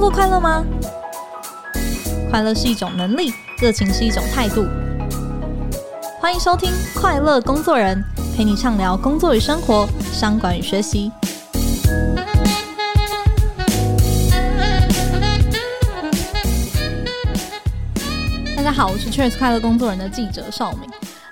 工作快乐吗？快乐是一种能力，热情是一种态度。欢迎收听《快乐工作人》，陪你畅聊工作与生活、商管与学习。大家好，我是 Cheers 快乐工作人的记者邵敏。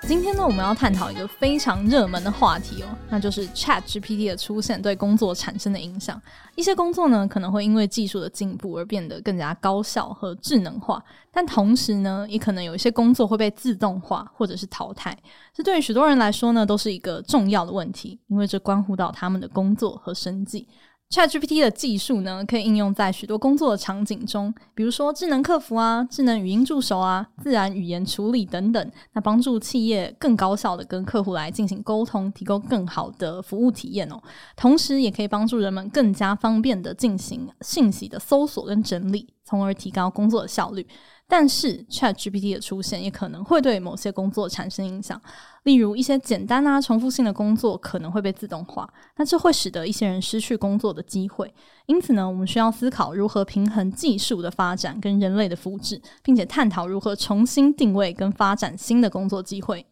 今天呢，我们要探讨一个非常热门的话题哦，那就是 ChatGPT 的出现对工作产生的影响。一些工作呢，可能会因为技术的进步而变得更加高效和智能化，但同时呢，也可能有一些工作会被自动化或者是淘汰。这对于许多人来说呢，都是一个重要的问题，因为这关乎到他们的工作和生计。ChatGPT 的技术呢，可以应用在许多工作的场景中，比如说智能客服啊、智能语音助手啊、自然语言处理等等，那帮助企业更高效地跟客户来进行沟通，提供更好的服务体验哦。同时，也可以帮助人们更加方便地进行信息的搜索跟整理，从而提高工作的效率。但是，ChatGPT 的出现也可能会对某些工作产生影响，例如一些简单啊、重复性的工作可能会被自动化，那这会使得一些人失去工作的机会。因此呢，我们需要思考如何平衡技术的发展跟人类的福祉，并且探讨如何重新定位跟发展新的工作机会。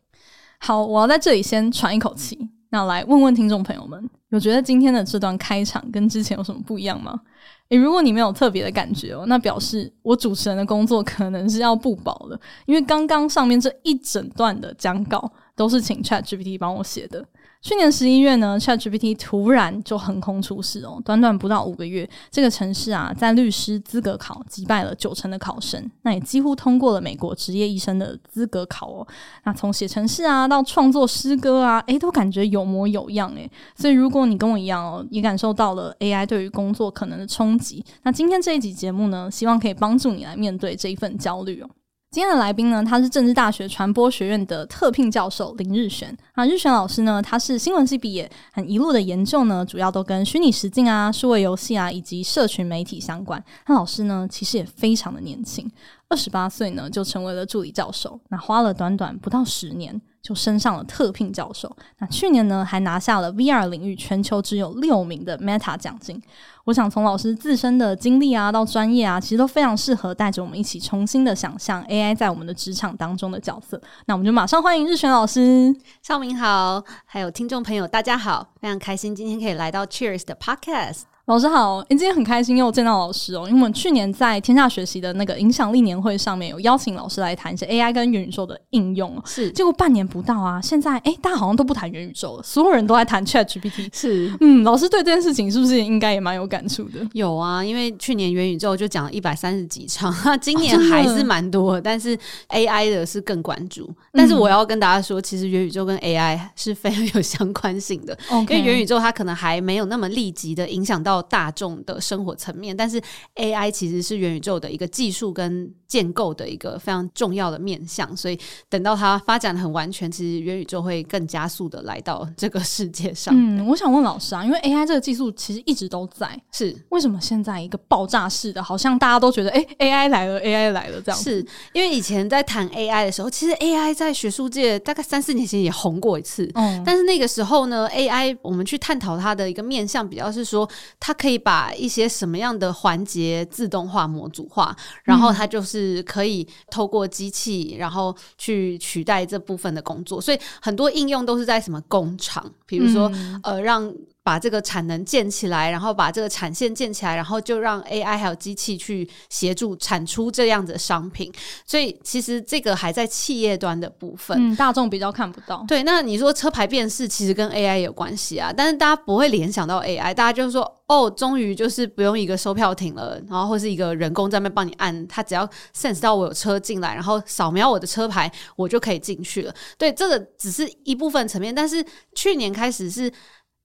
好，我要在这里先喘一口气，那来问问听众朋友们，有觉得今天的这段开场跟之前有什么不一样吗？诶，如果你没有特别的感觉哦，那表示我主持人的工作可能是要不保了，因为刚刚上面这一整段的讲稿都是请 ChatGPT 帮我写的。去年十一月呢，ChatGPT 突然就横空出世哦，短短不到五个月，这个城市啊，在律师资格考击败了九成的考生，那也几乎通过了美国职业医生的资格考哦。那从写程式啊，到创作诗歌啊，诶，都感觉有模有样诶。所以如果你跟我一样哦，也感受到了 AI 对于工作可能的冲击，那今天这一集节目呢，希望可以帮助你来面对这一份焦虑哦。今天的来宾呢，他是政治大学传播学院的特聘教授林日璇。啊，日璇老师呢，他是新闻系毕业，很一路的研究呢，主要都跟虚拟实境啊、数位游戏啊以及社群媒体相关。那老师呢，其实也非常的年轻，二十八岁呢就成为了助理教授。那花了短短不到十年。就升上了特聘教授。那去年呢，还拿下了 VR 领域全球只有六名的 Meta 奖金。我想从老师自身的经历啊，到专业啊，其实都非常适合带着我们一起重新的想象 AI 在我们的职场当中的角色。那我们就马上欢迎日璇老师。绍敏好，还有听众朋友大家好，非常开心今天可以来到 Cheers 的 Podcast。老师好，今天很开心又见到老师哦，因为我们去年在天下学习的那个影响力年会上面有邀请老师来谈一些 AI 跟元宇宙的应用，是，结果半年不到啊，现在哎，大家好像都不谈元宇宙了，所有人都在谈 ChatGPT，是，嗯，老师对这件事情是不是应该也蛮有感触的？有啊，因为去年元宇宙就讲了一百三十几场，今年还是蛮多但是 AI 的是更关注，但是我要跟大家说，其实元宇宙跟 AI 是非常有相关性的.因为元宇宙它可能还没有那么立即的影响到大众的。生活层面，但是 AI 其实是元宇宙的一个技术跟建构的一个非常重要的面向，所以等到它发展得很完全，其实元宇宙会更加速的来到这个世界上。嗯，我想问老师啊，因为 AI 这个技术其实一直都在，是为什么现在一个爆炸式的，好像大家都觉得哎，AI 来了，AI 来了这样？是因为以前在谈 AI 的时候，其实 AI 在学术界大概三四年前也红过一次，嗯，但是那个时候呢，AI 我们去探讨它的一个面向，比较是说它可以把一些什么样的环节自动化、模组化，然后它就是可以透过机器，然后去取代这部分的工作。所以很多应用都是在什么工厂，比如说、嗯、呃让。把这个产能建起来，然后把这个产线建起来，然后就让 AI 还有机器去协助产出这样子的商品。所以其实这个还在企业端的部分，嗯，大众比较看不到。对，那你说车牌辨识其实跟 AI 有关系啊，但是大家不会联想到 AI，大家就是说哦，终于就是不用一个售票亭了，然后或是一个人工在那边帮你按，他只要 sense 到我有车进来，然后扫描我的车牌，我就可以进去了。对，这个只是一部分层面，但是去年开始是。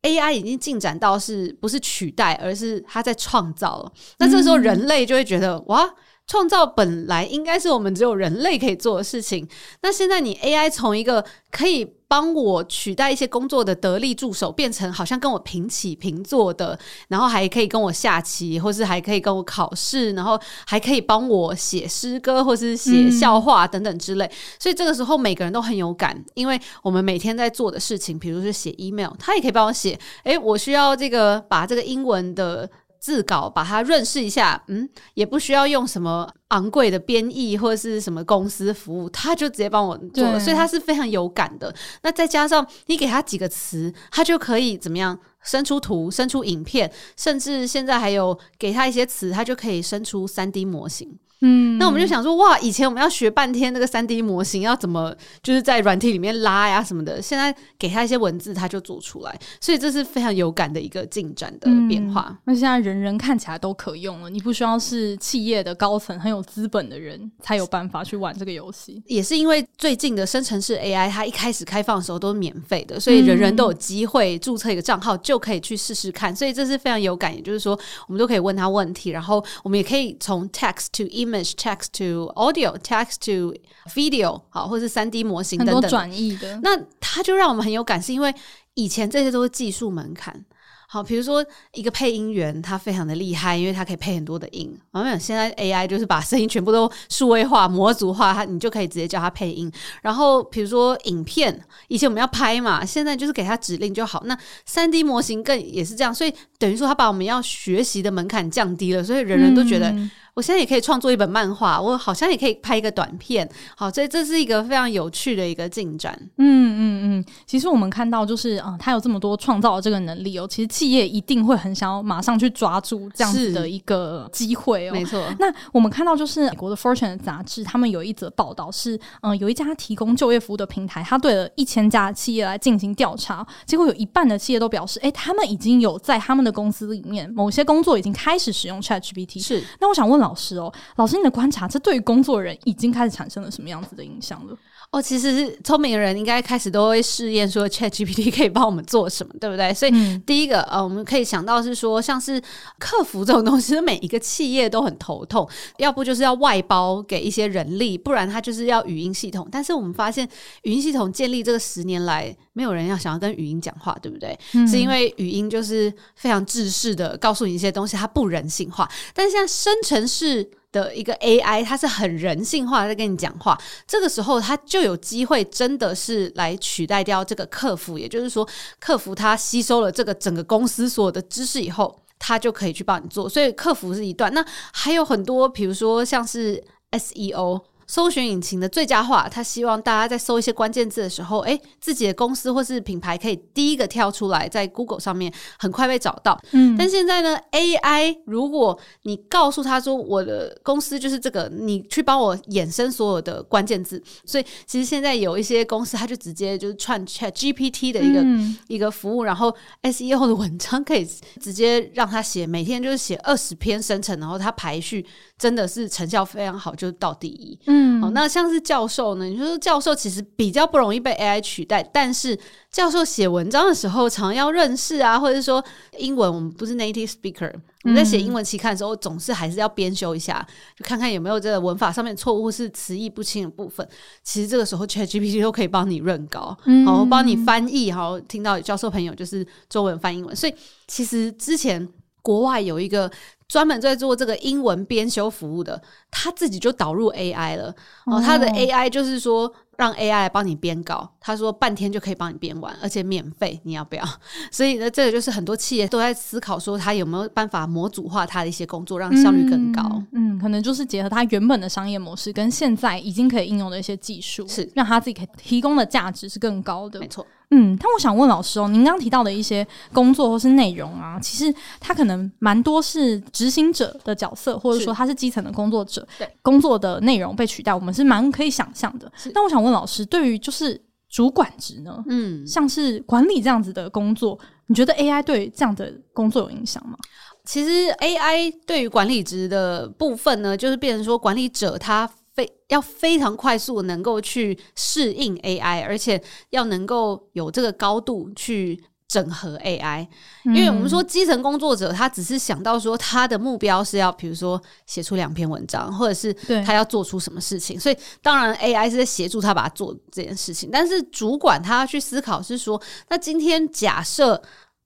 AI 已经进展到是不是取代，而是它在创造了。那这时候人类就会觉得，哇，创造本来应该是我们只有人类可以做的事情。那现在你 AI 从一个可以。帮我取代一些工作的得力助手，变成好像跟我平起平坐的，然后还可以跟我下棋，或是还可以跟我考试，然后还可以帮我写诗歌，或是写笑话等等之类。所以这个时候每个人都很有感，因为我们每天在做的事情，比如说写 email，他也可以帮我写。诶，我需要这个把这个英文的。字稿把它润饰一下，嗯，也不需要用什么昂贵的编译或者是什么公司服务，他就直接帮我做了，所以他是非常有感的。那再加上你给他几个词，他就可以怎么样？生出图，生出影片，甚至现在还有给他一些词，他就可以生出三 D 模型。嗯，那我们就想说，哇，以前我们要学半天那个三 D 模型要怎么，就是在软体里面拉呀什么的，现在给他一些文字，他就做出来，所以这是非常有感的一个进展的变化。那、嗯、现在人人看起来都可用了，你不需要是企业的高层很有资本的人才有办法去玩这个游戏。也是因为最近的生成式 AI，它一开始开放的时候都是免费的，所以人人都有机会注册一个账号就可以去试试看，所以这是非常有感。也就是说，我们都可以问他问题，然后我们也可以从 text to image text to Audio, text to video，好，或者是三 D 模型等等，很多转译的。那它就让我们很有感，是因为以前这些都是技术门槛。好，比如说一个配音员，他非常的厉害，因为他可以配很多的音。没有，现在 AI 就是把声音全部都数位化、模组化，他你就可以直接叫他配音。然后，比如说影片，以前我们要拍嘛，现在就是给他指令就好。那三 D 模型更也是这样，所以等于说他把我们要学习的门槛降低了，所以人人都觉得。嗯我现在也可以创作一本漫画，我好像也可以拍一个短片，好，所以这是一个非常有趣的一个进展。嗯嗯嗯，其实我们看到就是啊，他有这么多创造的这个能力哦，其实企业一定会很想要马上去抓住这样子的一个机会哦。没错。那我们看到就是美国的 Fortune 杂志，他们有一则报道是，嗯，有一家提供就业服务的平台，他对了一千家企业来进行调查，结果有一半的企业都表示，哎，他们已经有在他们的公司里面某些工作已经开始使用 ChatGPT。是。那我想问。老师哦，老师，你的观察，这对于工作人已经开始产生了什么样子的影响了？哦，其实是聪明的人应该开始都会试验说，ChatGPT 可以帮我们做什么，对不对？所以第一个，呃，我们可以想到是说，像是客服这种东西，每一个企业都很头痛，要不就是要外包给一些人力，不然他就是要语音系统。但是我们发现，语音系统建立这个十年来，没有人要想要跟语音讲话，对不对？嗯。是因为语音就是非常制式的告诉你一些东西，它不人性化。但是现在生成是的一个 AI，它是很人性化在跟你讲话，这个时候它就有机会真的是来取代掉这个客服，也就是说，客服它吸收了这个整个公司所有的知识以后，它就可以去帮你做，所以客服是一段。那还有很多，比如说像是 SEO。搜寻引擎的最佳化，他希望大家在搜一些关键字的时候，诶，自己的公司或是品牌可以第一个跳出来，在 Google 上面很快被找到。嗯，但现在呢，AI 如果你告诉他说我的公司就是这个，你去帮我衍生所有的关键字，所以其实现在有一些公司，他就直接就是串 ChatGPT 的一个、嗯、一个服务，然后 SEO 的文章可以直接让他写，每天就是写二十篇生成，然后他排序真的是成效非常好，就到第一。嗯。嗯，好，那像是教授呢？你说教授其实比较不容易被 AI 取代，但是教授写文章的时候常要认识啊，或者是说英文，我们不是 native speaker，我们在写英文期刊的时候，总是还是要编修一下，就看看有没有这个文法上面错误或是词义不清的部分。其实这个时候 ChatGPT 都可以帮你润稿，好，帮你翻译，好，听到教授朋友就是中文翻英文，所以其实之前国外有一个。专门在做这个英文编修服务的，他自己就导入 AI 了。哦，他的 AI 就是说让 AI 来帮你编稿，他说半天就可以帮你编完，而且免费，你要不要？所以呢，这个就是很多企业都在思考说，他有没有办法模组化他的一些工作，让效率更高。嗯，嗯，可能就是结合他原本的商业模式跟现在已经可以应用的一些技术，是让他自己可以提供的价值是更高的。没错。嗯，但我想问老师哦，您刚刚提到的一些工作或是内容啊，其实他可能蛮多是执行者的角色，或者说他是基层的工作者，对工作的内容被取代，我们是蛮可以想象的。但我想问老师，对于就是主管职呢，嗯，像是管理这样子的工作，你觉得 AI 对这样的工作有影响吗？其实 AI 对于管理职的部分呢，就是变成说管理者他。非要非常快速能够去适应 AI，而且要能够有这个高度去整合 AI，因为我们说基层工作者他只是想到说他的目标是要比如说写出两篇文章，或者是他要做出什么事情，所以当然 AI 是在协助他把它做这件事情。但是主管他要去思考是说，那今天假设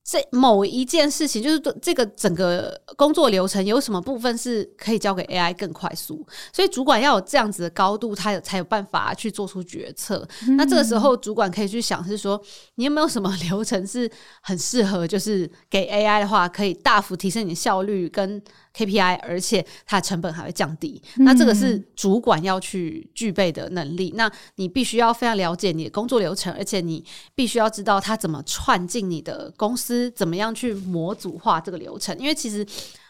这某一件事情，就是这个整个工作流程有什么部分是可以交给 AI 更快速，所以主管要有这样子的高度，他有才有办法去做出决策。嗯、那这个时候，主管可以去想是说，你有没有什么流程是很适合，就是给 AI 的话，可以大幅提升你的效率跟 KPI，而且它的成本还会降低。嗯、那这个是主管要去具备的能力。那你必须要非常了解你的工作流程，而且你必须要知道它怎么串进你的公司。怎么样去模组化这个流程？因为其实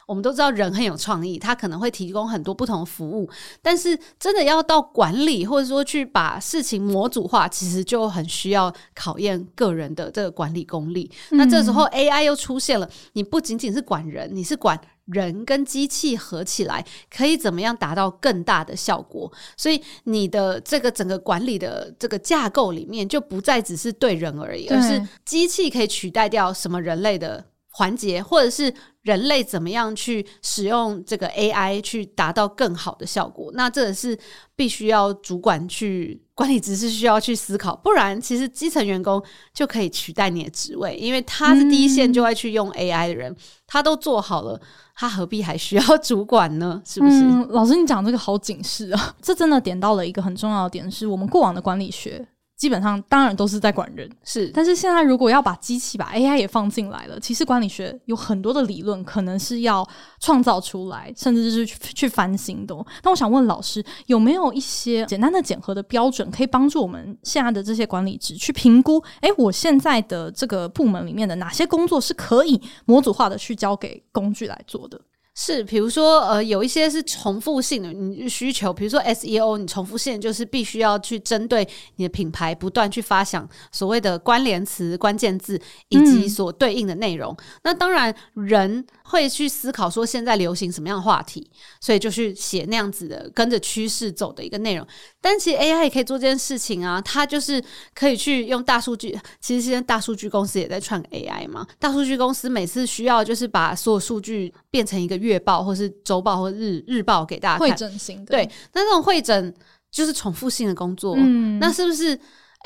我们都知道人很有创意，他可能会提供很多不同的服务，但是真的要到管理或者说去把事情模组化，其实就很需要考验个人的这个管理功力。嗯、那这时候 AI 又出现了，你不仅仅是管人，你是管人跟机器合起来，可以怎么样达到更大的效果？所以你的这个整个管理的这个架构里面，就不再只是对人而已，而是机器可以取代掉什么人类的环节，或者是人类怎么样去使用这个 AI 去达到更好的效果？那这个是必须要主管去管理，只是需要去思考，不然其实基层员工就可以取代你的职位，因为他是第一线就会去用 AI 的人，嗯、他都做好了，他何必还需要主管呢？是不是？老师，你讲这个好警示啊！这真的点到了一个很重要的点，是我们过往的管理学。基本上当然都是在管人，是。但是现在如果要把机器、把 AI 也放进来了，其实管理学有很多的理论可能是要创造出来，甚至是去去翻新的。那我想问老师，有没有一些简单的检核的标准，可以帮助我们现在的这些管理职去评估？诶，我现在的这个部门里面的哪些工作是可以模组化的去交给工具来做的？是，比如说，呃，有一些是重复性的你需求，比如说 SEO，你重复性就是必须要去针对你的品牌不断去发想所谓的关联词、关键字以及所对应的内容。嗯、那当然，人会去思考说现在流行什么样的话题，所以就去写那样子的跟着趋势走的一个内容。但其实 AI 也可以做这件事情啊，它就是可以去用大数据。其实现在大数据公司也在串 AI 嘛，大数据公司每次需要就是把所有数据变成一个。月报或是周报或日日报给大家看，会诊型的。对，那这种会诊就是重复性的工作。嗯，那是不是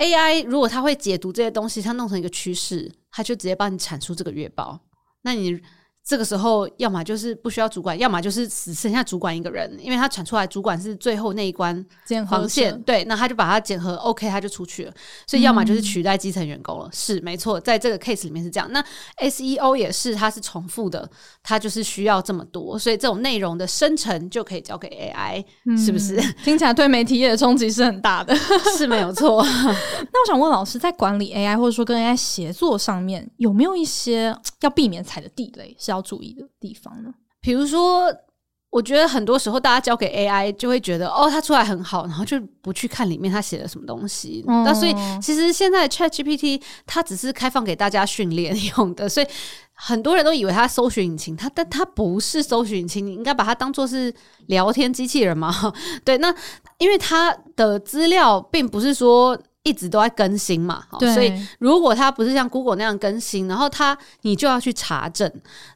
AI 如果它会解读这些东西，它弄成一个趋势，它就直接帮你产出这个月报？那你？这个时候，要么就是不需要主管，要么就是只剩下主管一个人，因为他传出来，主管是最后那一关防线，对，那他就把它检核，OK，他就出去了。所以，要么就是取代基层员工了。嗯、是没错，在这个 case 里面是这样。那 SEO 也是，它是重复的，它就是需要这么多，所以这种内容的生成就可以交给 AI，、嗯、是不是？听起来对媒体业的冲击是很大的，是没有错。那我想问老师，在管理 AI 或者说跟 AI 协作上面，有没有一些要避免踩的地雷？是要注意的地方呢？比如说，我觉得很多时候大家交给 AI 就会觉得哦，它出来很好，然后就不去看里面它写了什么东西。嗯、那所以其实现在 ChatGPT 它只是开放给大家训练用的，所以很多人都以为它搜寻引擎，它但它不是搜寻引擎，你应该把它当做是聊天机器人嘛？对，那因为它的资料并不是说。一直都在更新嘛，对所以如果它不是像 Google 那样更新，然后它你就要去查证。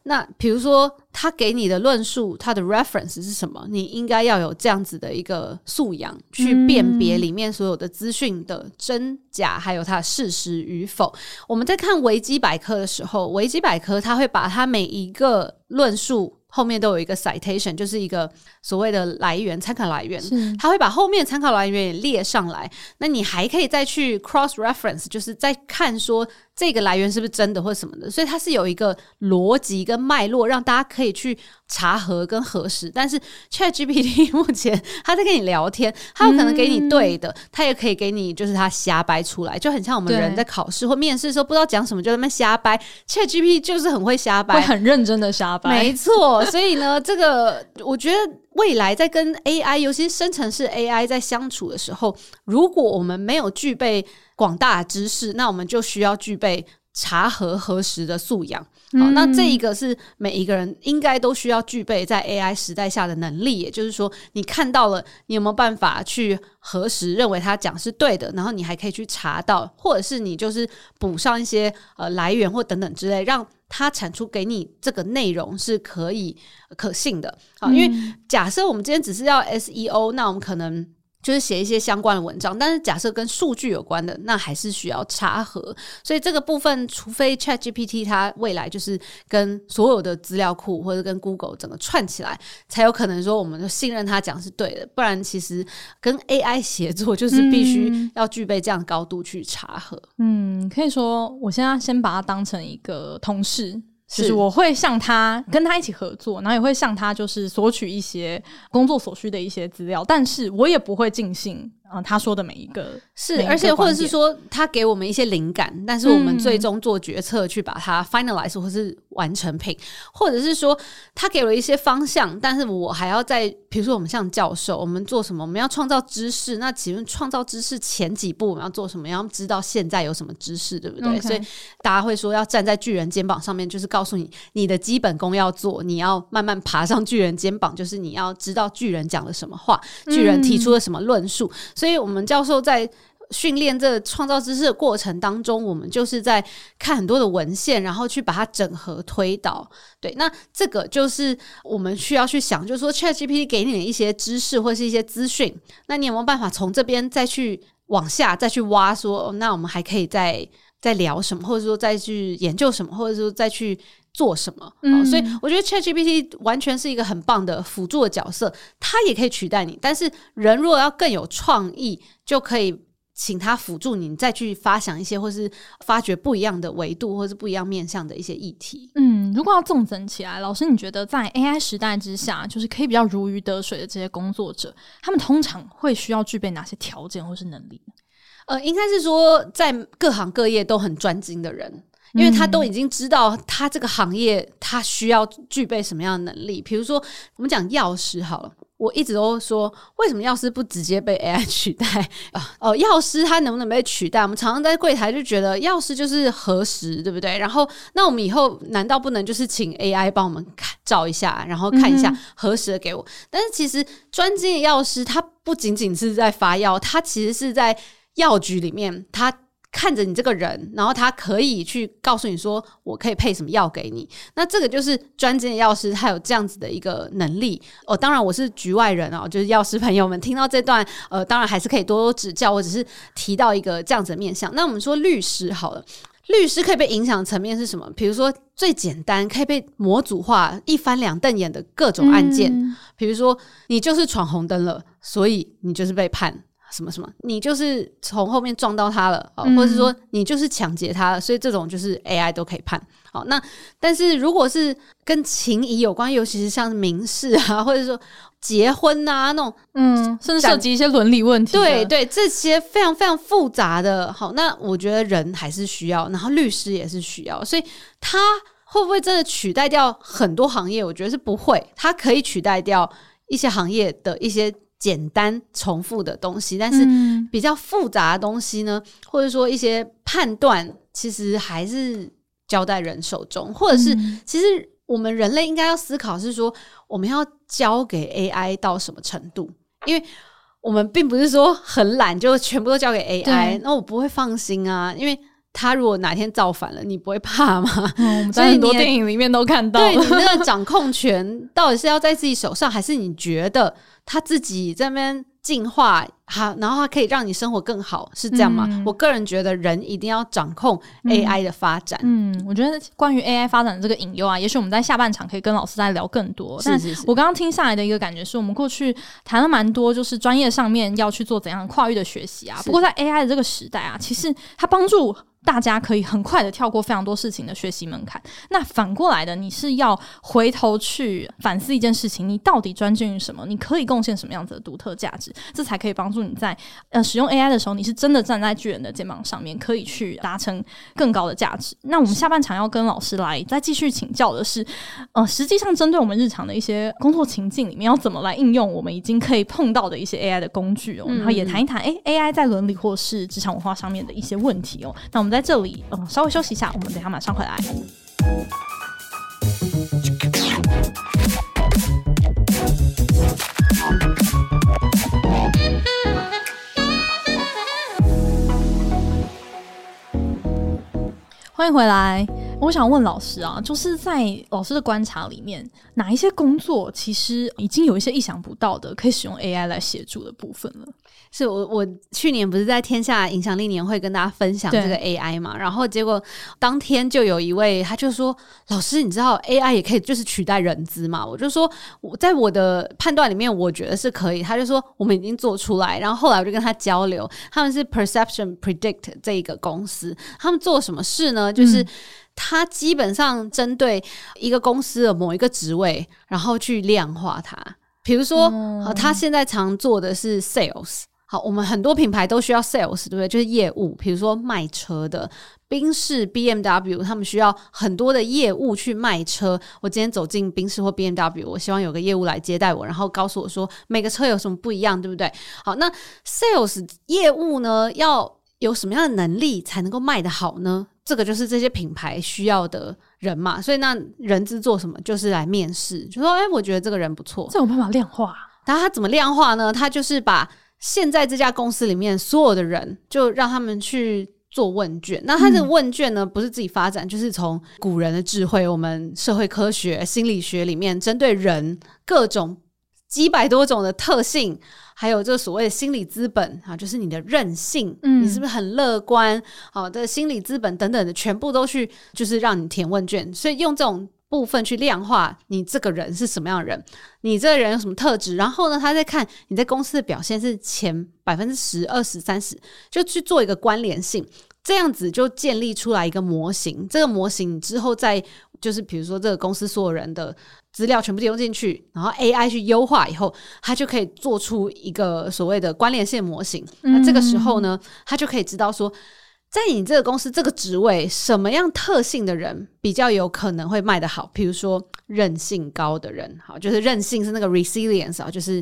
那比如说，它给你的论述，它的 reference 是什么？你应该要有这样子的一个素养，去辨别里面所有的资讯的真假，还有它的事实与否。我们在看维基百科的时候，维基百科它会把它每一个论述。后面都有一个 citation，就是一个所谓的来源参考来源，是他会把后面参考来源也列上来。那你还可以再去 cross reference，就是再看说这个来源是不是真的或什么的。所以它是有一个逻辑跟脉络，让大家可以去查核跟核实。但是 ChatGPT 目前他在跟你聊天，他有可能给你对的，他、嗯、也可以给你就是他瞎掰出来，就很像我们人在考试或面试的时候不知道讲什么就在那瞎掰。ChatGPT 就是很会瞎掰，会很认真的瞎掰，没错。所以呢，这个我觉得未来在跟 AI，尤其是生成式 AI 在相处的时候，如果我们没有具备广大的知识，那我们就需要具备查核核实的素养。好，那这一个是每一个人应该都需要具备在 AI 时代下的能力。也就是说，你看到了，你有没有办法去核实，认为他讲是对的？然后你还可以去查到，或者是你就是补上一些呃来源或等等之类，让。他产出给你这个内容是可以可信的好，因为假设我们今天只是要 SEO，那我们可能就是写一些相关的文章，但是假设跟数据有关的，那还是需要查核。所以这个部分，除非 ChatGPT 它未来就是跟所有的资料库或者跟 Google 整个串起来，才有可能说我们就信任它讲是对的。不然，其实跟 AI 协作就是必须要具备这样高度去查核。嗯，可以说我现在先把它当成一个同事。就是我会向他跟他一起合作，然后也会向他就是索取一些工作所需的一些资料，但是我也不会尽信。嗯，他说的每一个是，而且或者是说他给我们一些灵感，但是我们最终做决策去把它 finalize 或是完成品，或者是说他给了一些方向，但是我还要在，比如说我们像教授，我们做什么？我们要创造知识，那请问创造知识前几步我们要做什么？要知道现在有什么知识，对不对？Okay. 所以大家会说要站在巨人肩膀上面，就是告诉你你的基本功要做，你要慢慢爬上巨人肩膀，就是你要知道巨人讲了什么话，巨人提出了什么论述。嗯所以，所以我们教授在训练这创造知识的过程当中，我们就是在看很多的文献，然后去把它整合推导。对，那这个就是我们需要去想，就是说，ChatGPT 给你的一些知识或是一些资讯，那你有没有办法从这边再去往下再去挖说？说，那我们还可以再再聊什么，或者说再去研究什么，或者说再去。做什么？嗯，所以我觉得 ChatGPT 完全是一个很棒的辅助的角色，它也可以取代你。但是人如果要更有创意，就可以请它辅助你，再去发想一些，或是发掘不一样的维度，或是不一样面向的一些议题。嗯，如果要纵整起来，老师你觉得在 AI 时代之下，就是可以比较如鱼得水的这些工作者，他们通常会需要具备哪些条件或是能力呢？呃，应该是说在各行各业都很专精的人。因为他都已经知道他这个行业他需要具备什么样的能力，比如说我们讲药师好了，我一直都说为什么药师不直接被 AI 取代啊？哦，药师他能不能被取代？我们常常在柜台就觉得药师就是核实，对不对？然后那我们以后难道不能就是请 AI 帮我们看照一下，然后看一下核实的给我？但是其实专精的药师他不仅仅是在发药，他其实是在药局里面他。看着你这个人，然后他可以去告诉你说，我可以配什么药给你。那这个就是专精的药师，他有这样子的一个能力。哦，当然我是局外人哦，就是药师朋友们听到这段，呃，当然还是可以多多指教。我只是提到一个这样子的面向。那我们说律师好了，律师可以被影响的层面是什么？比如说最简单，可以被模组化、一翻两瞪眼的各种案件。嗯、比如说你就是闯红灯了，所以你就是被判。什么什么？你就是从后面撞到他了，嗯、或者是说你就是抢劫他了，所以这种就是 AI 都可以判。好，那但是如果是跟情谊有关，尤其是像民事啊，或者说结婚啊那种，嗯，甚至涉及一些伦理问题，对对，这些非常非常复杂的。好，那我觉得人还是需要，然后律师也是需要，所以他会不会真的取代掉很多行业？我觉得是不会，他可以取代掉一些行业的一些。简单重复的东西，但是比较复杂的东西呢，或者说一些判断，其实还是交在人手中，或者是其实我们人类应该要思考是说，我们要交给 AI 到什么程度？因为我们并不是说很懒，就全部都交给 AI，那我不会放心啊，因为他如果哪天造反了，你不会怕吗？嗯，我们在很多电影里面都看到，对，你那个掌控权到底是要在自己手上，还是你觉得？他自己在那边进化，好，然后他可以让你生活更好，是这样吗？嗯、我个人觉得人一定要掌控 AI 的发展。嗯，嗯，我觉得关于 AI 发展的这个隐忧啊，也许我们在下半场可以跟老师再聊更多。是是是。但我刚刚听下来的一个感觉是，我们过去谈了蛮多，就是专业上面要去做怎样跨域的学习啊。不过在 AI 的这个时代啊，其实它帮助。大家可以很快的跳过非常多事情的学习门槛。那反过来的，你是要回头去反思一件事情：你到底专注于什么？你可以贡献什么样子的独特价值？这才可以帮助你在呃使用 AI 的时候，你是真的站在巨人的肩膀上面，可以去达成更高的价值。那我们下半场要跟老师来再继续请教的是，呃，实际上针对我们日常的一些工作情境里面，要怎么来应用我们已经可以碰到的一些 AI 的工具哦？然后也谈一谈，诶，AI 在伦理或是职场文化上面的一些问题哦。那我们。在这里，嗯，稍微休息一下，我们等下马上回来。欢迎回来。我想问老师啊，就是在老师的观察里面，哪一些工作其实已经有一些意想不到的可以使用 AI 来协助的部分了？是我我去年不是在天下影响力年会跟大家分享这个 AI 嘛，然后结果当天就有一位他就说：“老师，你知道 AI 也可以就是取代人资嘛？”我就说：“我在我的判断里面，我觉得是可以。”他就说：“我们已经做出来。”然后后来我就跟他交流，他们是 Perception Predict 这一个公司，他们做什么事呢？就是他基本上针对一个公司的某一个职位，然后去量化它。比如说，嗯，他现在常做的是 Sales。好，我们很多品牌都需要 sales，对不对？就是业务，比如说卖车的，宾士、BMW，他们需要很多的业务去卖车。我今天走进宾士或 BMW，我希望有个业务来接待我，然后告诉我说每个车有什么不一样，对不对？好，那 sales 业务呢，要有什么样的能力才能够卖得好呢？这个就是这些品牌需要的人嘛。所以那人资做什么？就是来面试，就说哎，我觉得这个人不错，这有办法量化。那他怎么量化呢？他就是把现在这家公司里面所有的人，就让他们去做问卷。那他这个问卷呢，不是自己发展，就是从古人的智慧，我们社会科学、心理学里面，针对人各种几百多种的特性，还有这个所谓的心理资本啊，就是你的韧性，你是不是很乐观？好的心理资本等等的，全部都去，就是让你填问卷。所以用这种。部分去量化你这个人是什么样的人，你这个人有什么特质，然后呢，他再看你在公司的表现是前百分之十、二十、三十，就去做一个关联性，这样子就建立出来一个模型。这个模型之后再就是，比如说这个公司所有人的资料全部丢进去，然后 AI 去优化以后，它就可以做出一个所谓的关联性模型。那这个时候呢，他就可以知道说。在你这个公司这个职位，什么样特性的人比较有可能会卖得好？比如说韧性高的人，好，就是韧性是那个 resilience 啊，就是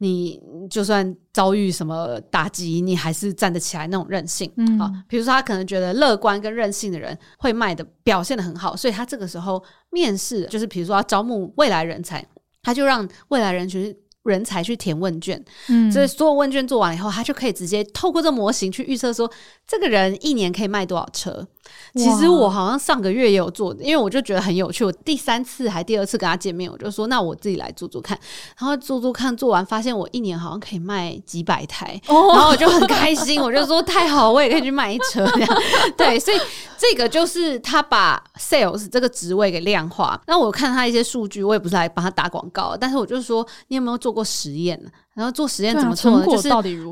你就算遭遇什么打击，你还是站得起来那种韧性。嗯，好，比如说他可能觉得乐观跟韧性的人会卖的表现的很好，所以他这个时候面试，就是比如说要招募未来人才，他就让未来人群。人才去填问卷，嗯，所以所有问卷做完以后，他就可以直接透过这模型去预测说，这个人一年可以卖多少车。其实我好像上个月也有做，因为我就觉得很有趣。我第三次还第二次跟他见面，我就说那我自己来做做看。然后做做看，做完发现我一年好像可以卖几百台，哦、然后我就很开心，我就说太好，我也可以去卖一车这样。对，所以这个就是他把 sales 这个职位给量化。那我看他一些数据，我也不是来帮他打广告，但是我就说你有没有做过实验呢？然后做实验怎么做呢？就是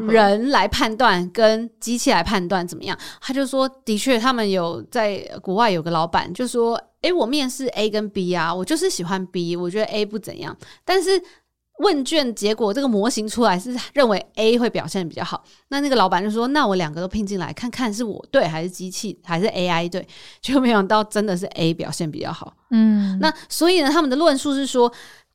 人来判断跟机器来判断怎么样？他就说，的确，他们有在国外有个老板就说，诶，我面试 A 跟 B 啊，我就是喜欢 B，我觉得 A 不怎样。但是问卷结果这个模型出来是认为 A 会表现比较好。那那个老板就说，那我两个都拼进来看看是我对还是机器还是 AI 对？就没想到真的是 A 表现比较好。嗯，那所以呢，他们的论述是说。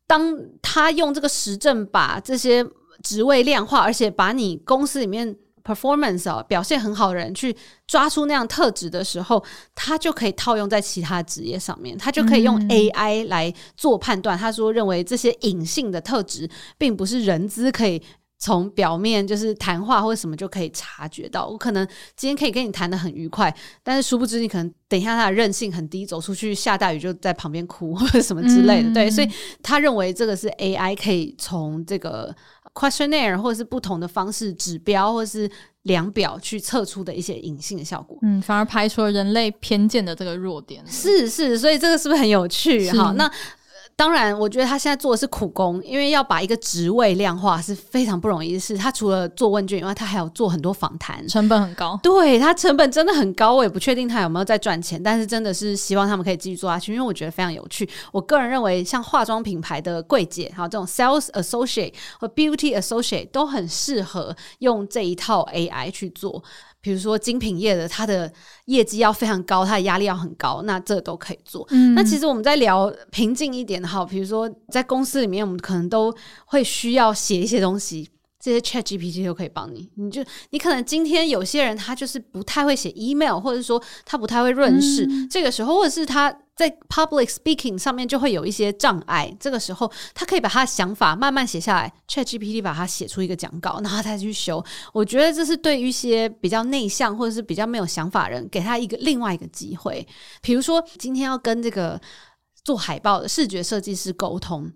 当他用这个实证把这些职位量化，而且把你公司里面 performance 啊表现很好的人去抓出那样特质的时候，他就可以套用在其他职业上面，他就可以用 AI 来做判断。他说认为这些隐性的特质，并不是人资可以。从表面就是谈话或者什么就可以察觉到，我可能今天可以跟你谈的很愉快，但是殊不知你可能等一下他的韧性很低，走出去下大雨就在旁边哭 或者什么之类的。嗯、对，所以他认为这个是 AI 可以从这个 questionnaire 或者是不同的方式指标或者是量表去测出的一些隐性的效果。嗯，反而排除了人类偏见的这个弱点。是是，所以这个是不是很有趣？哈，那。当然，我觉得他现在做的是苦工，因为要把一个职位量化是非常不容易的事。他除了做问卷以外，他还有做很多访谈，成本很高。对，他成本真的很高，我也不确定他有没有在赚钱，但是真的是希望他们可以继续做下去，因为我觉得非常有趣。我个人认为，像化妆品牌的柜姐，还有这种 sales associate 和 beauty associate 都很适合用这一套 AI 去做。比如说精品业的，它的业绩要非常高，它的压力要很高，那这都可以做。嗯、那其实我们在聊平静一点的哈，比如说在公司里面，我们可能都会需要写一些东西，这些 Chat GPT 都可以帮你。你就你可能今天有些人他就是不太会写 email，或者说他不太会润饰，嗯、这个时候或者是他在 public speaking 上面就会有一些障碍。这个时候他可以把他的想法慢慢写下来，Chat GPT 把它写出一个讲稿，然后他再去修。我觉得这是对于一些比较内向或者是比较没有想法的人，给他一个另外一个机会。比如说今天要跟这个做海报的视觉设计师沟通。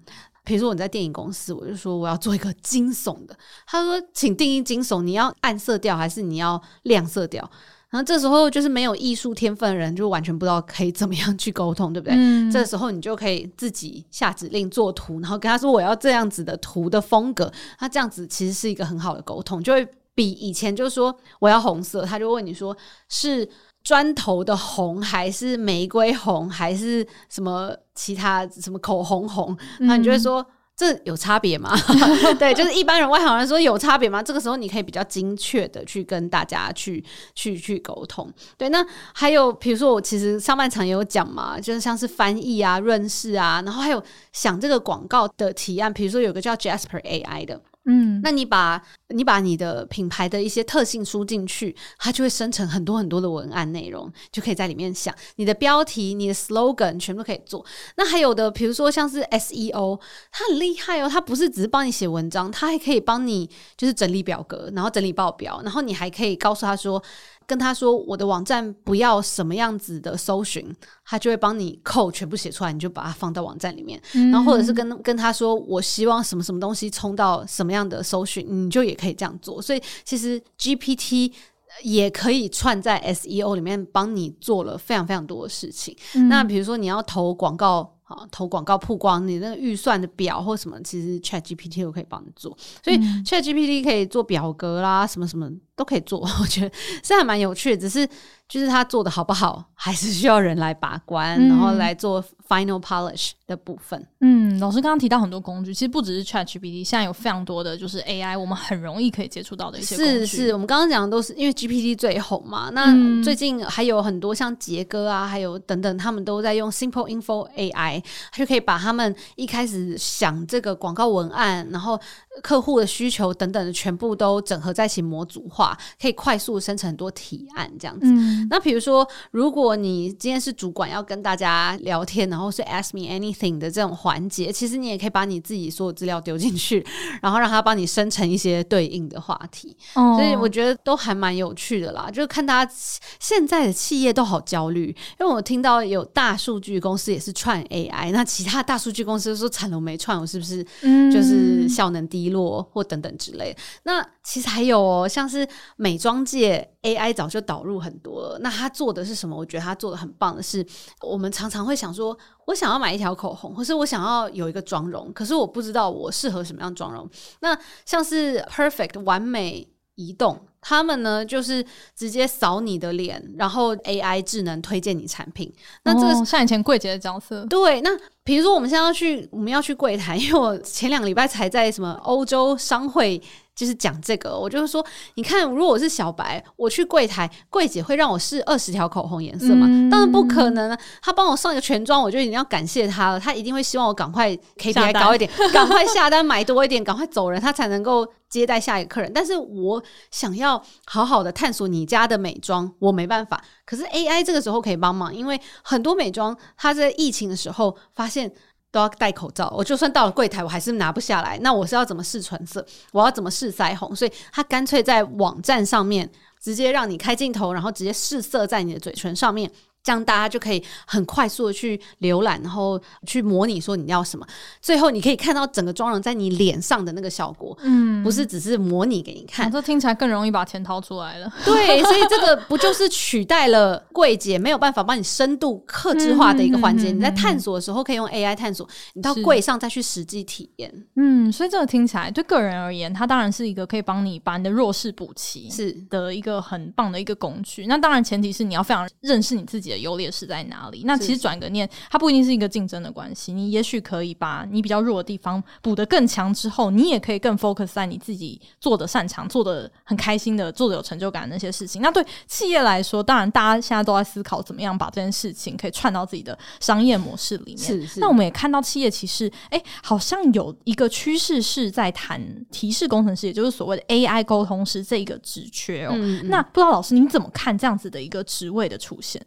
比如说我在电影公司，我就说我要做一个惊悚的。他说：“请定义惊悚，你要暗色调还是你要亮色调？”然后这时候就是没有艺术天分的人就完全不知道可以怎么样去沟通，对不对？嗯。这时候你就可以自己下指令做图，然后跟他说我要这样子的图的风格。那这样子其实是一个很好的沟通，就会比以前就是说我要红色，他就问你说是。砖头的红还是玫瑰红还是什么其他什么口红红？那你就会说、嗯、这有差别吗？对，就是一般人外行人说有差别吗？这个时候你可以比较精确的去跟大家去去去沟通。对，那还有比如说我其实上半场也有讲嘛，就是像是翻译啊、润饰啊，然后还有想这个广告的提案，比如说有个叫 Jasper AI 的。嗯，那你把你把你的品牌的一些特性输进去，它就会生成很多很多的文案内容，就可以在里面想你的标题、你的 slogan 全部都可以做。那还有的，比如说像是 SEO，它很厉害哦，它不是只是帮你写文章，它还可以帮你就是整理表格，然后整理报表，然后你还可以告诉他说。跟他说我的网站不要什么样子的搜寻，他就会帮你扣全部写出来，你就把它放到网站里面。嗯、然后或者是跟跟他说我希望什么什么东西冲到什么样的搜寻，你就也可以这样做。所以其实 GPT 也可以串在 SEO 里面帮你做了非常非常多的事情。嗯、那比如说你要投广告。啊，投广告曝光，你那个预算的表或什么，其实 Chat GPT 都可以帮你做。所以 Chat GPT 可以做表格啦，什么什么都可以做。我觉得是还蛮有趣的，只是就是它做的好不好，还是需要人来把关，嗯、然后来做 final polish 的部分。嗯，老师刚刚提到很多工具，其实不只是 Chat GPT，现在有非常多的就是 AI，我们很容易可以接触到的一些工具。是是，我们刚刚讲的都是因为 GPT 最红嘛。那最近还有很多像杰哥啊，还有等等，他们都在用 Simple Info AI。他就可以把他们一开始想这个广告文案，然后客户的需求等等的全部都整合在一起模组化，可以快速生成很多提案这样子。嗯、那比如说，如果你今天是主管要跟大家聊天，然后是 Ask Me Anything 的这种环节，其实你也可以把你自己所有资料丢进去，然后让他帮你生成一些对应的话题。哦、所以我觉得都还蛮有趣的啦。就是看大家现在的企业都好焦虑，因为我听到有大数据公司也是 train AI。那其他大数据公司说产能没串，我是不是就是效能低落或等等之类的？嗯、那其实还有哦，像是美妆界 AI 早就导入很多了。那他做的是什么？我觉得他做的很棒的是，我们常常会想说，我想要买一条口红，或是我想要有一个妆容，可是我不知道我适合什么样妆容。那像是 Perfect 完美移动。他们呢，就是直接扫你的脸，然后 AI 智能推荐你产品。那这个、哦、像以前柜姐的角色。对，那比如说我们现在要去，我们要去柜台，因为我前两个礼拜才在什么欧洲商会。就是讲这个，我就是说，你看，如果我是小白，我去柜台，柜姐会让我试二十条口红颜色吗？嗯、当然不可能啊！她帮我上一个全妆，我就一定要感谢她了。她一定会希望我赶快 KPI 高一点，赶快下单买多一点，赶快走人，她才能够接待下一个客人。但是我想要好好的探索你家的美妆，我没办法。可是 AI 这个时候可以帮忙，因为很多美妆，它在疫情的时候发现。都要戴口罩，我就算到了柜台，我还是拿不下来。那我是要怎么试唇色？我要怎么试腮红？所以他干脆在网站上面直接让你开镜头，然后直接试色在你的嘴唇上面。这样大家就可以很快速的去浏览，然后去模拟说你要什么，最后你可以看到整个妆容在你脸上的那个效果，嗯，不是只是模拟给你看。这听起来更容易把钱掏出来了。对，所以这个不就是取代了柜姐没有办法帮你深度克制化的一个环节？你在探索的时候可以用 AI 探索，你到柜上再去实际体验。嗯，所以这个听起来对个人而言，它当然是一个可以帮你把你的弱势补齐是的一个很棒的一个工具。那当然前提是你要非常认识你自己的优劣势在哪里。那其实转个念，它不一定是一个竞争的关系，你也许可以把你比较弱的地方补得更强之后，你也可以更 focus 在你自己做的擅长、做的很开心的、做的有成就感的那些事情。那对企业来说，当然大家现在都在思考怎么样把这件事情可以串到自己的商业模式里面。是是。那我们也看到企业其实，哎、欸，好像有一个趋势是在谈提示工程师，也就是所谓的 AI 沟通师这一个职缺哦。嗯嗯。那不知道老师您怎么看这样子的一个职位的出现？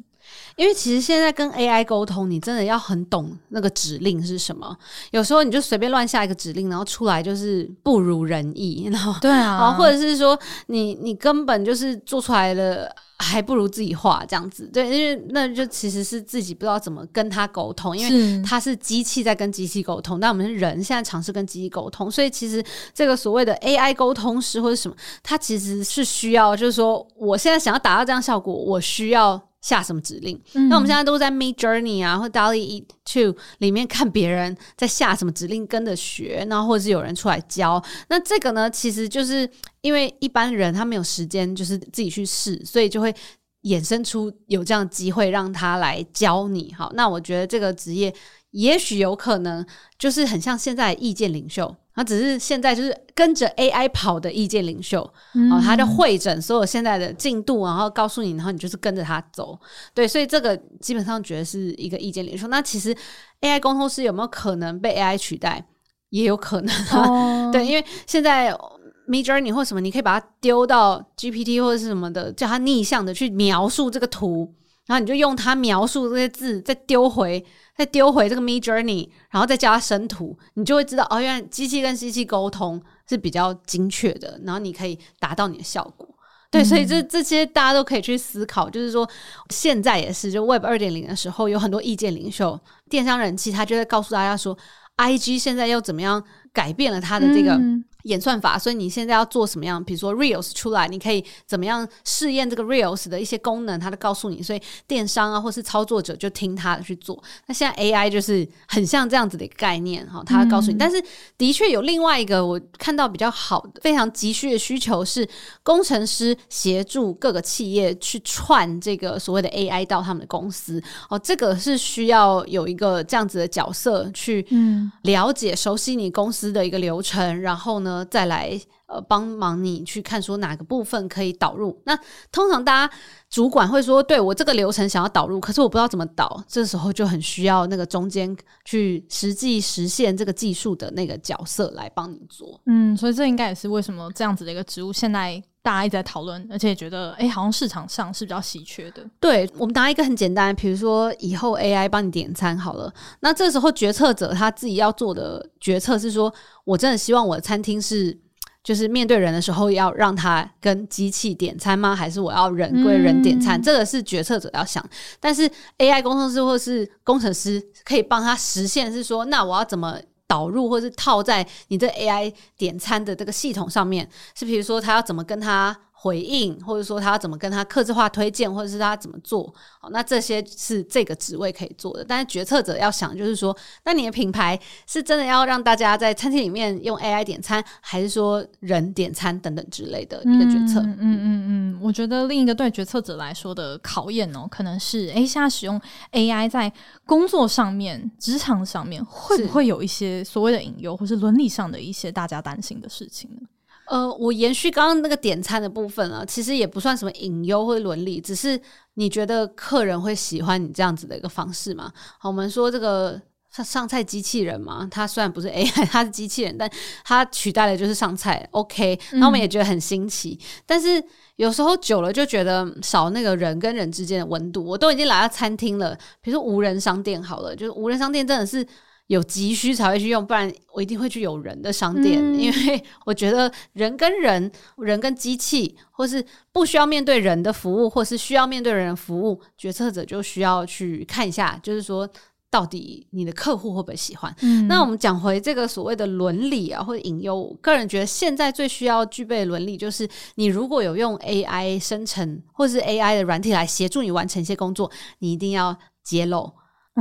因为其实现在跟 AI 沟通，你真的要很懂那个指令是什么。有时候你就随便乱下一个指令，然后出来就是不如人意，然后对啊，或者是说你你根本就是做出来了还不如自己画这样子。对，因为那就其实是自己不知道怎么跟他沟通，因为他是机器在跟机器沟通，但我们是人现在尝试跟机器沟通，所以其实这个所谓的 AI 沟通师或者什么，它其实是需要，就是说我现在想要达到这样效果，我需要。下什么指令？嗯、那我们现在都在 Midjourney 啊，或 Dolly Two 里面看别人在下什么指令，跟着学，然后或者是有人出来教。那这个呢，其实就是因为一般人他没有时间，就是自己去试，所以就会衍生出有这样的机会让他来教你。好，那我觉得这个职业也许有可能就是很像现在的意见领袖。他只是现在就是跟着 AI 跑的意见领袖，嗯、哦，他就会诊所有现在的进度，然后告诉你，然后你就是跟着他走，对，所以这个基本上觉得是一个意见领袖。那其实 AI 沟通师有没有可能被 AI 取代？也有可能啊，哦、对，因为现在 Midjourney 或什么，你可以把它丢到 GPT 或者是什么的，叫它逆向的去描述这个图，然后你就用它描述这些字，再丢回。再丢回这个 Midjourney，然后再叫它生图，你就会知道哦，原来机器跟机器沟通是比较精确的，然后你可以达到你的效果。对，所以这这些大家都可以去思考，就是说现在也是，就 Web 二点零的时候，有很多意见领袖、电商人气，他就在告诉大家说，IG 现在又怎么样改变了他的这个。嗯演算法，所以你现在要做什么样？比如说 Reels 出来，你可以怎么样试验这个 Reels 的一些功能？它都告诉你，所以电商啊，或是操作者就听他的去做。那现在 AI 就是很像这样子的一个概念哈，它告诉你。嗯、但是的确有另外一个我看到比较好的、非常急需的需求是工程师协助各个企业去串这个所谓的 AI 到他们的公司哦，这个是需要有一个这样子的角色去嗯了解、熟悉你公司的一个流程，然后呢。再来呃，帮忙你去看说哪个部分可以导入。那通常大家主管会说，对，我这个流程想要导入，可是我不知道怎么导。这时候就很需要那个中间去实际实现这个技术的那个角色来帮你做。嗯，所以这应该也是为什么这样子的一个职务现在大家一直在讨论，而且也觉得哎，好像市场上是比较稀缺的。对，我们拿一个很简单，比如说以后 AI 帮你点餐好了，那这时候决策者他自己要做的决策是说，我真的希望我的餐厅是。就是面对人的时候，要让他跟机器点餐吗？还是我要人归人点餐？嗯、这个是决策者要想。但是 AI 工程师或是工程师可以帮他实现，是说，那我要怎么导入，或是套在你的 AI 点餐的这个系统上面？是比如说，他要怎么跟他回应，或者说他要怎么跟他客制化推荐，或者是他怎么做？好，那这些是这个职位可以做的。但是决策者要想，就是说，那你的品牌是真的要让大家在餐厅里面用 AI 点餐，还是说人点餐等等之类的一个决策？嗯嗯嗯嗯，我觉得另一个对决策者来说的考验哦，可能是诶，现在使用 AI 在工作上面、职场上面，会不会有一些所谓的隐忧，或是伦理上的一些大家担心的事情呢？呃，我延续刚刚那个点餐的部分啊，其实也不算什么隐忧或伦理，只是你觉得客人会喜欢你这样子的一个方式嘛？好，我们说这个上上菜机器人嘛，它虽然不是 AI，它是机器人，但它取代的就是上菜，OK，那我们也觉得很新奇。嗯、但是有时候久了就觉得少那个人跟人之间的温度。我都已经来到餐厅了，比如说无人商店好了，就是无人商店真的是。有急需才会去用，不然我一定会去有人的商店，嗯、因为我觉得人跟人、人跟机器，或是不需要面对人的服务，或是需要面对人的服务，决策者就需要去看一下，就是说到底你的客户会不会喜欢。嗯、那我们讲回这个所谓的伦理啊，或者隐忧，我个人觉得现在最需要具备伦理，就是你如果有用 AI 生成或是 AI 的软体来协助你完成一些工作，你一定要揭露。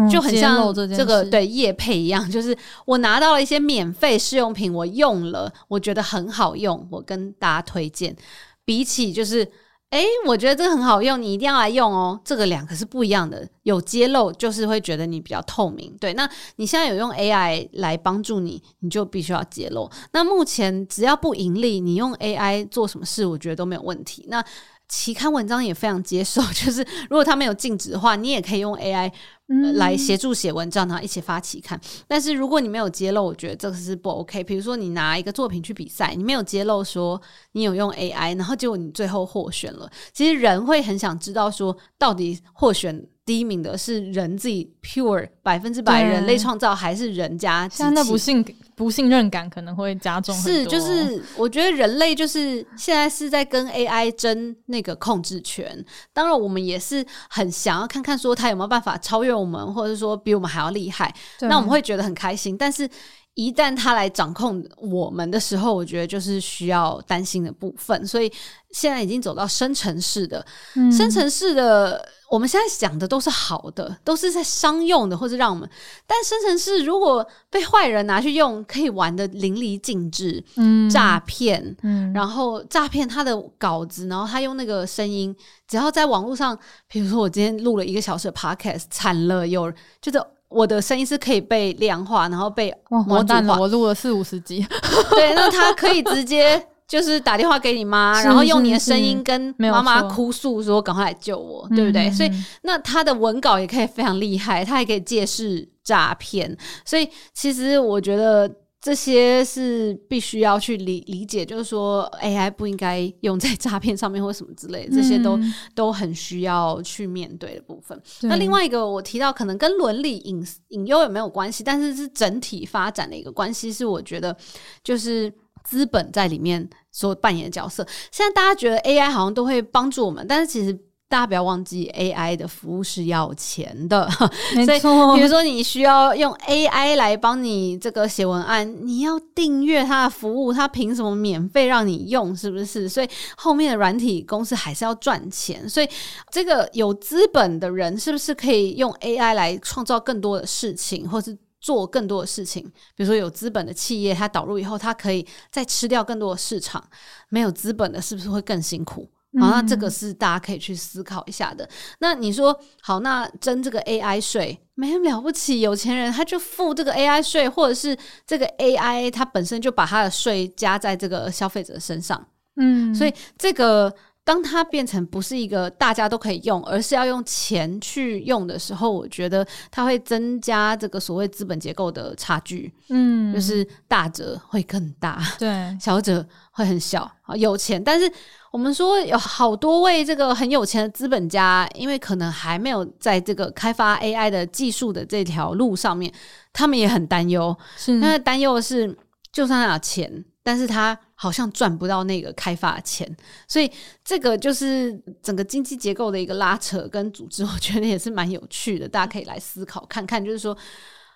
就很像这个对业配一样，就是我拿到了一些免费试用品，我用了，我觉得很好用，我跟大家推荐。比起就是哎，我觉得这个很好用，你一定要来用哦。这个两个是不一样的，有揭露就是会觉得你比较透明。对，那你现在有用 AI 来帮助你，你就必须要揭露。那目前只要不盈利，你用 AI 做什么事，我觉得都没有问题。那期刊文章也非常接受，就是如果它没有禁止的话，你也可以用 AI、呃、来协助写文章，然后一起发起看。但是如果你没有揭露，我觉得这个是不 OK。比如说你拿一个作品去比赛，你没有揭露说你有用 AI，然后结果你最后获选了，其实人会很想知道说到底获选。第一名的是人自己 pure 百分之百人类创造，还是人家？现在不信不信任感可能会加重。是，就是我觉得人类就是现在是在跟 AI 争那个控制权。当然，我们也是很想要看看说他有没有办法超越我们，或者说比我们还要厉害。那我们会觉得很开心。但是，一旦他来掌控我们的时候，我觉得就是需要担心的部分。所以现在已经走到生成式的，嗯、生成式的。我们现在想的都是好的，都是在商用的，或者让我们。但生成式如果被坏人拿去用，可以玩得淋漓尽致。嗯，诈骗，嗯，然后诈骗他的稿子，然后他用那个声音，只要在网络上，比如说我今天录了一个小时的 podcast，惨了，有就是我的声音是可以被量化，然后被完蛋了，我录了四五十集，对，那他可以直接。就是打电话给你妈，然后用你的声音跟妈妈哭诉说：“赶快来救我，对不对？”嗯、所以那他的文稿也可以非常厉害，他还可以借势诈骗。所以其实我觉得这些是必须要去理理解，就是说 AI 不应该用在诈骗上面或什么之类的，这些都、嗯、都很需要去面对的部分。那另外一个我提到可能跟伦理隐隐忧也没有关系，但是是整体发展的一个关系，是我觉得就是。资本在里面所扮演的角色，现在大家觉得 AI 好像都会帮助我们，但是其实大家不要忘记，AI 的服务是要钱的。没错。所以，比如说你需要用 AI 来帮你这个写文案，你要订阅它的服务，它凭什么免费让你用？是不是？所以后面的软体公司还是要赚钱。所以这个有资本的人是不是可以用 AI 来创造更多的事情，或是？做更多的事情，比如说有资本的企业，它导入以后，它可以再吃掉更多的市场。没有资本的，是不是会更辛苦？好，那这个是大家可以去思考一下的。嗯、那你说好，那征这个 AI 税没什么了不起，有钱人他就付这个 AI 税，或者是这个 AI 它本身就把它的税加在这个消费者身上。嗯，所以这个。当它变成不是一个大家都可以用，而是要用钱去用的时候，我觉得它会增加这个所谓资本结构的差距。嗯，就是大者会更大，对，小者会很小。好，有钱，但是我们说有好多位这个很有钱的资本家，因为可能还没有在这个开发 AI 的技术的这条路上面，他们也很担忧。是，那担忧的是，就算他有钱，但是他。好像赚不到那个开发的钱，所以这个就是整个经济结构的一个拉扯跟组织，我觉得也是蛮有趣的，大家可以来思考看看。就是说，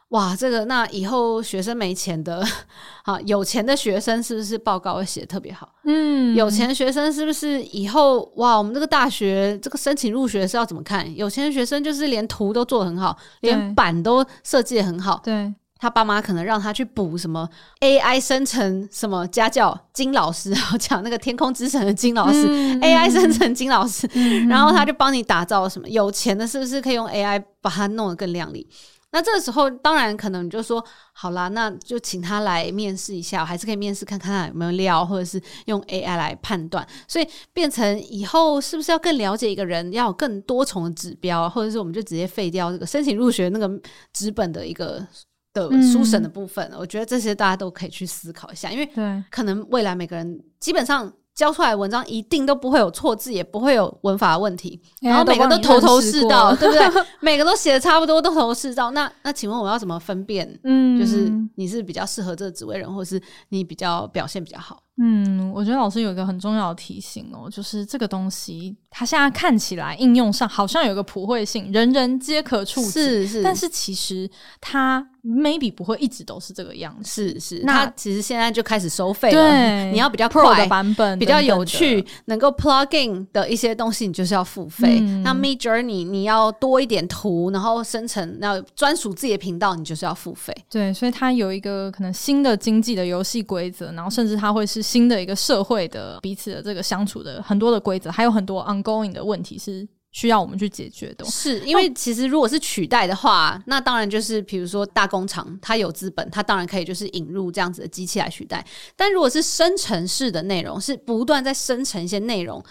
哇，这个那以后学生没钱的，啊，有钱的学生是不是报告会写得特别好？嗯，有钱学生是不是以后哇，我们这个大学这个申请入学是要怎么看？有钱的学生就是连图都做得很好，连板都设计得很好，对。他爸妈可能让他去补什么 AI 生成什么家教金老师，然后讲那个天空之城的金老师、嗯、AI 生成金老师，嗯、然后他就帮你打造什么有钱的，是不是可以用 AI 把它弄得更亮丽？那这个时候当然可能你就说好啦，那就请他来面试一下，还是可以面试看看他有没有料，或者是用 AI 来判断。所以变成以后是不是要更了解一个人，要有更多重的指标，或者是我们就直接废掉这个申请入学那个纸本的一个。的书审的部分，嗯、我觉得这些大家都可以去思考一下，因为可能未来每个人基本上交出来的文章一定都不会有错字，也不会有文法的问题，然后每个都头头是道，对不对？每个都写的差不多，都头头是道。那那请问我要怎么分辨？嗯，就是你是比较适合这个职位人，或是你比较表现比较好？嗯，我觉得老师有一个很重要的提醒哦，就是这个东西它现在看起来应用上好像有个普惠性，人人皆可触及，是是，但是其实它 maybe 不会一直都是这个样子，是是。那其实现在就开始收费了，对，你要比较 Pro 的版本，比较有趣，能够 plug in 的一些东西，你就是要付费。嗯、那 Midjourney 你要多一点图，然后生成那专属自己的频道，你就是要付费。对，所以它有一个可能新的经济的游戏规则，然后甚至它会是。新的一个社会的彼此的这个相处的很多的规则，还有很多 ongoing 的问题是需要我们去解决的。是因为其实如果是取代的话，那当然就是比如说大工厂，它有资本，它当然可以就是引入这样子的机器来取代。但如果是生成式的内容，是不断在生成一些内容。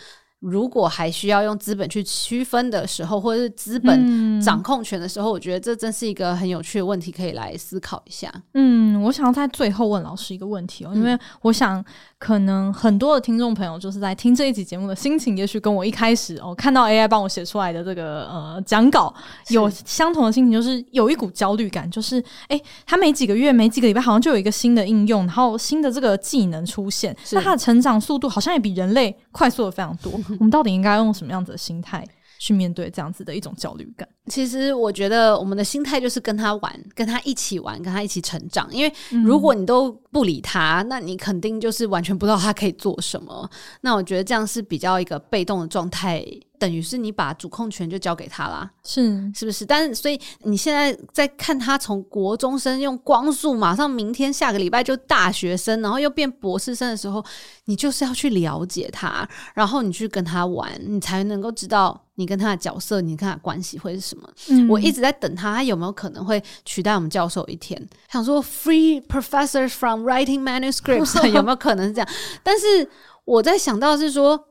如果还需要用资本去区分的时候，或者是资本掌控权的时候，嗯，我觉得这真是一个很有趣的问题，可以来思考一下。嗯，我想要在最后问老师一个问题哦，因为我想。可能很多的听众朋友就是在听这一集节目的心情，也许跟我一开始哦看到 AI 帮我写出来的这个呃讲稿有相同的心情，就是有一股焦虑感，就是诶，他每几个月、每几个礼拜好像就有一个新的应用，然后新的这个技能出现，那他的成长速度好像也比人类快速的非常多。我们到底应该用什么样子的心态去面对这样子的一种焦虑感？其实我觉得我们的心态就是跟他玩，跟他一起玩，跟他一起成长。因为如果你都不理他，那你肯定就是完全不知道他可以做什么。那我觉得这样是比较一个被动的状态，等于是你把主控权就交给他啦，是是不是？但是所以你现在在看他从国中生用光速，马上明天下个礼拜就大学生，然后又变博士生的时候，你就是要去了解他，然后你去跟他玩，你才能够知道你跟他的角色，你跟他的关系会是什么。嗯，我一直在等他，他有没有可能会取代我们教授一天？想说 free professors from writing manuscripts 有没有可能是这样？但是我在想到是说，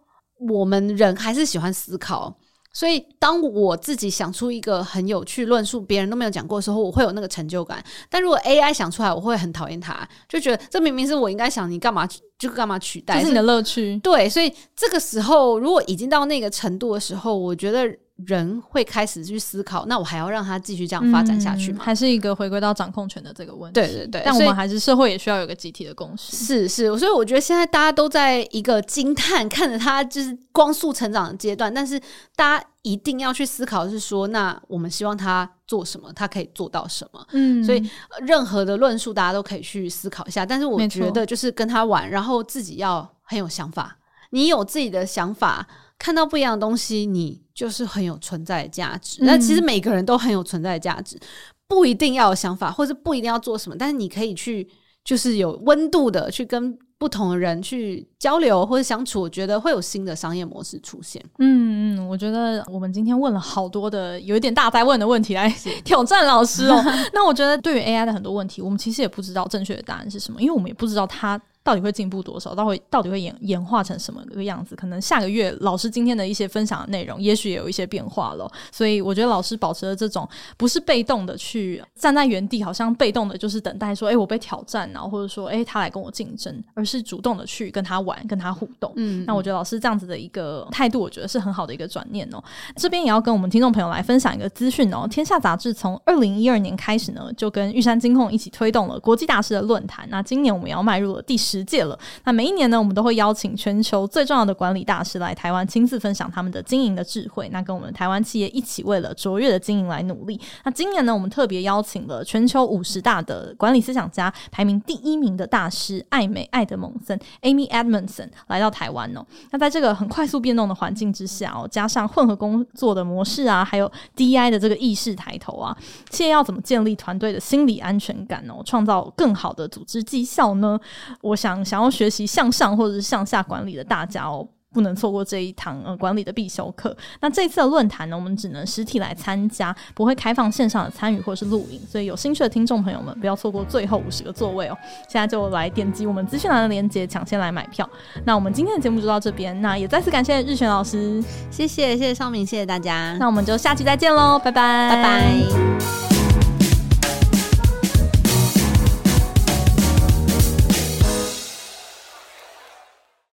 我们人还是喜欢思考，所以当我自己想出一个很有趣论述，别人都没有讲过的时候，我会有那个成就感。但如果 AI 想出来，我会很讨厌他，就觉得这明明是我应该想，你干嘛就干嘛取代？这是你的乐趣。对，所以这个时候，如果已经到那个程度的时候，我觉得。人会开始去思考，那我还要让他继续这样发展下去吗？嗯、还是一个回归到掌控权的这个问题？对对对，但我们还是社会也需要有个集体的共识。是是，所以我觉得现在大家都在一个惊叹，看着他就是光速成长的阶段，但是大家一定要去思考，是说，那我们希望他做什么，他可以做到什么？嗯，所以任何的论述大家都可以去思考一下。但是我觉得就是跟他玩，然后自己要很有想法。你有自己的想法，看到不一样的东西，你。就是很有存在的价值，那其实每个人都很有存在的价值，不一定要有想法，或者不一定要做什么，但是你可以去，就是有温度的去跟不同的人去交流或者相处，我觉得会有新的商业模式出现。嗯嗯，我觉得我们今天问了好多的有一点大哉问的问题来 挑战老师哦。那我觉得对于 AI 的很多问题，我们其实也不知道正确的答案是什么，因为我们也不知道它。到底会进步多少？到会到底会演演化成什么个样子？可能下个月老师今天的一些分享的内容，也许也有一些变化了。所以我觉得老师保持了这种不是被动的去站在原地，好像被动的就是等待说，哎、欸，我被挑战，然后或者说，哎、欸，他来跟我竞争，而是主动的去跟他玩，跟他互动。嗯，那我觉得老师这样子的一个态度，我觉得是很好的一个转念哦。这边也要跟我们听众朋友来分享一个资讯哦。天下杂志从二零一二年开始呢，就跟玉山金控一起推动了国际大师的论坛。那今年我们要迈入了第十。十届了，那每一年呢，我们都会邀请全球最重要的管理大师来台湾，亲自分享他们的经营的智慧，那跟我们台湾企业一起为了卓越的经营来努力。那今年呢，我们特别邀请了全球五十大的管理思想家排名第一名的大师艾美艾德蒙森 （Amy Edmondson） 来到台湾哦。那在这个很快速变动的环境之下哦，加上混合工作的模式啊，还有 DI 的这个意识抬头啊，企业要怎么建立团队的心理安全感哦，创造更好的组织绩效呢？我。想想要学习向上或者是向下管理的大家哦，不能错过这一堂呃管理的必修课。那这次的论坛呢，我们只能实体来参加，不会开放线上的参与或是录影，所以有兴趣的听众朋友们不要错过最后五十个座位哦。现在就来点击我们资讯栏的链接，抢先来买票。那我们今天的节目就到这边，那也再次感谢日璇老师，谢谢谢谢尚明，谢谢大家。那我们就下期再见喽，拜拜拜拜。